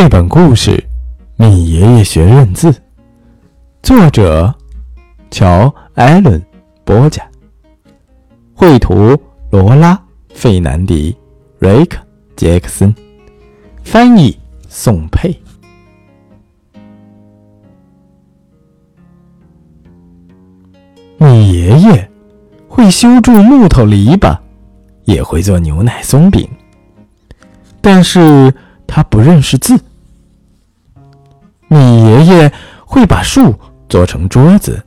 绘本故事《米爷爷学认字》，作者乔·艾伦·波加，绘图罗拉·费南迪、瑞克·杰克森，翻译宋佩。米爷爷会修筑木头篱笆，也会做牛奶松饼，但是。他不认识字。米爷爷会把树做成桌子，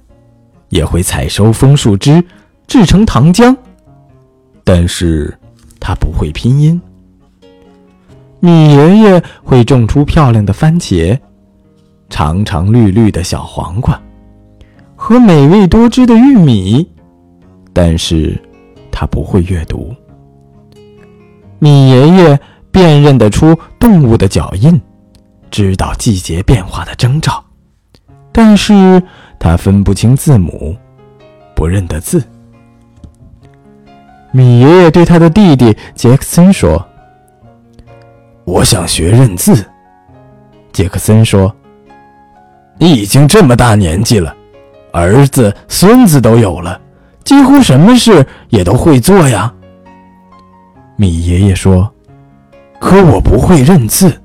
也会采收枫树枝制成糖浆，但是他不会拼音。米爷爷会种出漂亮的番茄、长长绿绿的小黄瓜和美味多汁的玉米，但是他不会阅读。米爷爷。辨认得出动物的脚印，知道季节变化的征兆，但是他分不清字母，不认得字。米爷爷对他的弟弟杰克森说：“我想学认字。”杰克森说：“你已经这么大年纪了，儿子、孙子都有了，几乎什么事也都会做呀。”米爷爷说。可我不会认字。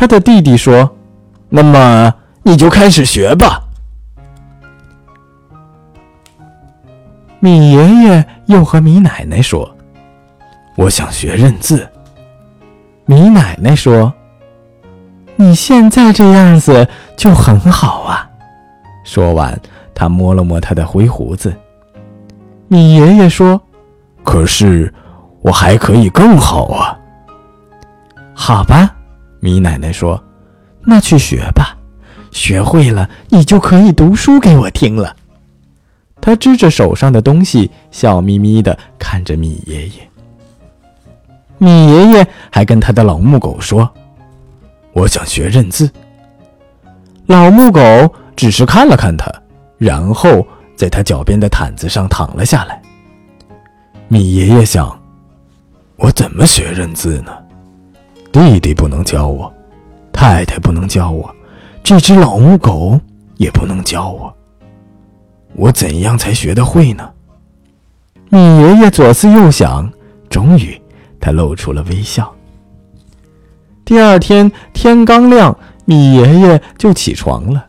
他的弟弟说：“那么你就开始学吧。”米爷爷又和米奶奶说：“我想学认字。”米奶奶说：“你现在这样子就很好啊。”说完，他摸了摸他的灰胡子。米爷爷说：“可是。”我还可以更好啊！好吧，米奶奶说：“那去学吧，学会了，你就可以读书给我听了。”他支着手上的东西，笑眯眯的看着米爷爷。米爷爷还跟他的老木狗说：“我想学认字。”老木狗只是看了看他，然后在他脚边的毯子上躺了下来。米爷爷想。我怎么学认字呢？弟弟不能教我，太太不能教我，这只老母狗也不能教我。我怎样才学得会呢？米爷爷左思右想，终于他露出了微笑。第二天天刚亮，米爷爷就起床了。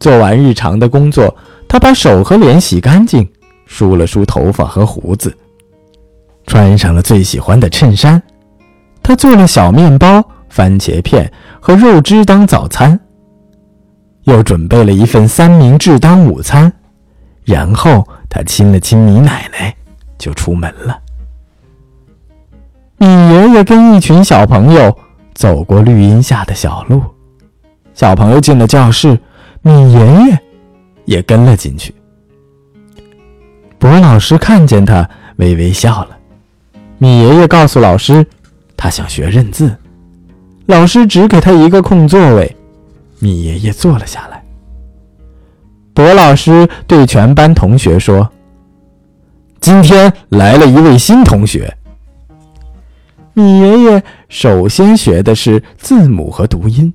做完日常的工作，他把手和脸洗干净，梳了梳头发和胡子。穿上了最喜欢的衬衫，他做了小面包、番茄片和肉汁当早餐，又准备了一份三明治当午餐，然后他亲了亲米奶奶，就出门了。米爷爷跟一群小朋友走过绿荫下的小路，小朋友进了教室，米爷爷也跟了进去。博老师看见他，微微笑了。米爷爷告诉老师，他想学认字。老师只给他一个空座位，米爷爷坐了下来。博老师对全班同学说：“今天来了一位新同学。”米爷爷首先学的是字母和读音，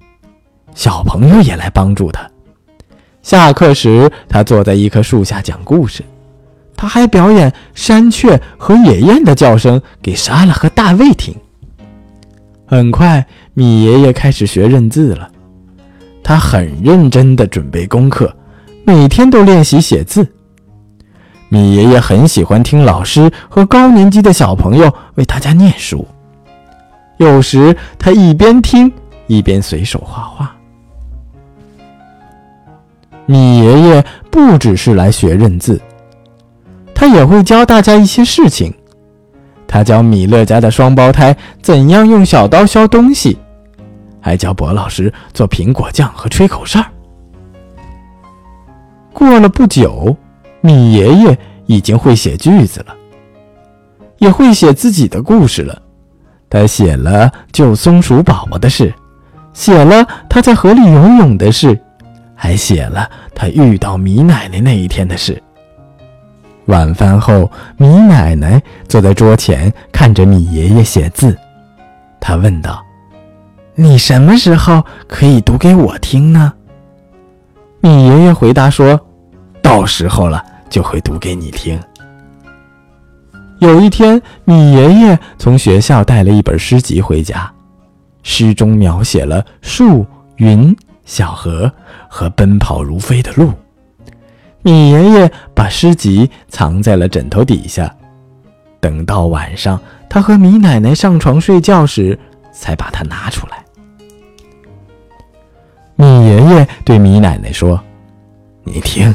小朋友也来帮助他。下课时，他坐在一棵树下讲故事。他还表演山雀和野雁的叫声给莎拉和大卫听。很快，米爷爷开始学认字了。他很认真地准备功课，每天都练习写字。米爷爷很喜欢听老师和高年级的小朋友为大家念书。有时，他一边听一边随手画画。米爷爷不只是来学认字。他也会教大家一些事情，他教米勒家的双胞胎怎样用小刀削东西，还教博老师做苹果酱和吹口哨。过了不久，米爷爷已经会写句子了，也会写自己的故事了。他写了救松鼠宝宝的事，写了他在河里游泳的事，还写了他遇到米奶奶那一天的事。晚饭后，米奶奶坐在桌前看着米爷爷写字。她问道：“你什么时候可以读给我听呢？”米爷爷回答说：“到时候了就会读给你听。”有一天，米爷爷从学校带了一本诗集回家，诗中描写了树、云、小河和奔跑如飞的鹿。米爷爷把诗集藏在了枕头底下，等到晚上，他和米奶奶上床睡觉时，才把它拿出来。米爷爷对米奶奶说：“你听。”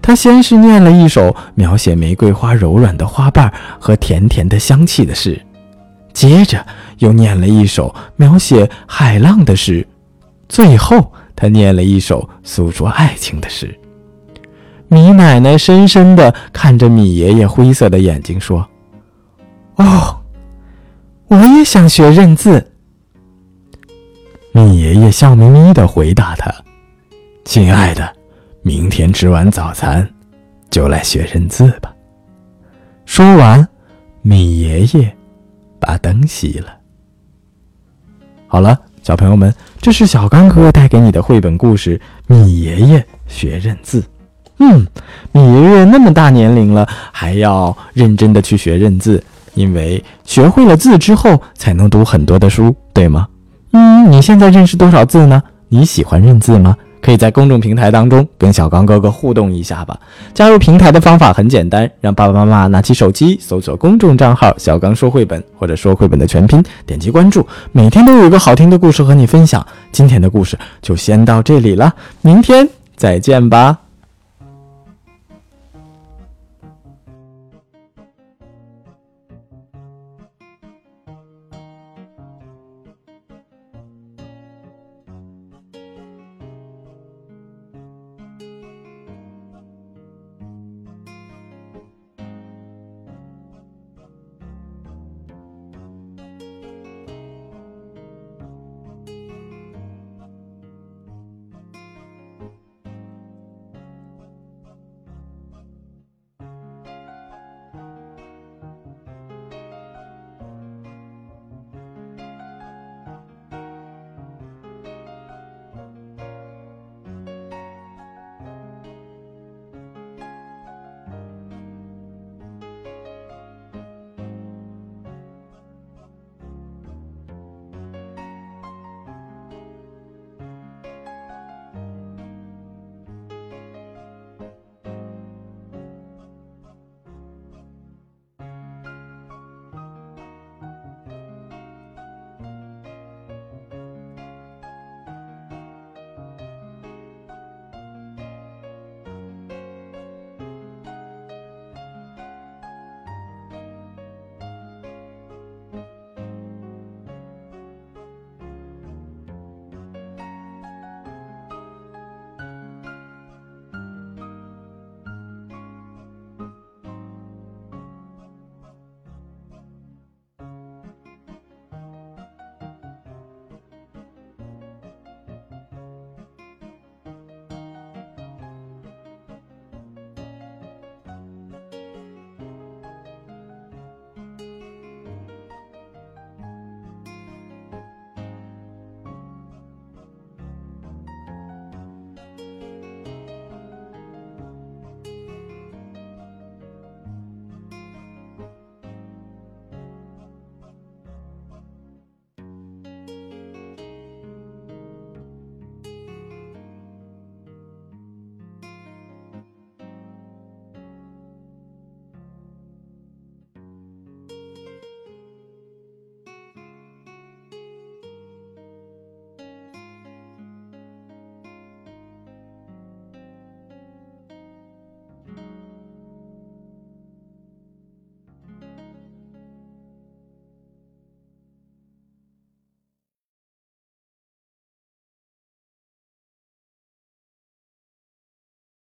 他先是念了一首描写玫瑰花柔软的花瓣和甜甜的香气的诗，接着又念了一首描写海浪的诗，最后他念了一首诉说爱情的诗。米奶奶深深地看着米爷爷灰色的眼睛，说：“哦，我也想学认字。”米爷爷笑眯眯地回答他：“亲爱的。”明天吃完早餐，就来学认字吧。说完，米爷爷把灯熄了。好了，小朋友们，这是小刚哥带给你的绘本故事《米爷爷学认字》。嗯，米爷爷那么大年龄了，还要认真的去学认字，因为学会了字之后，才能读很多的书，对吗？嗯，你现在认识多少字呢？你喜欢认字吗？可以在公众平台当中跟小刚哥哥互动一下吧。加入平台的方法很简单，让爸爸妈妈拿起手机搜索公众账号“小刚说绘本”或者“说绘本”的全拼，点击关注，每天都有一个好听的故事和你分享。今天的故事就先到这里了，明天再见吧。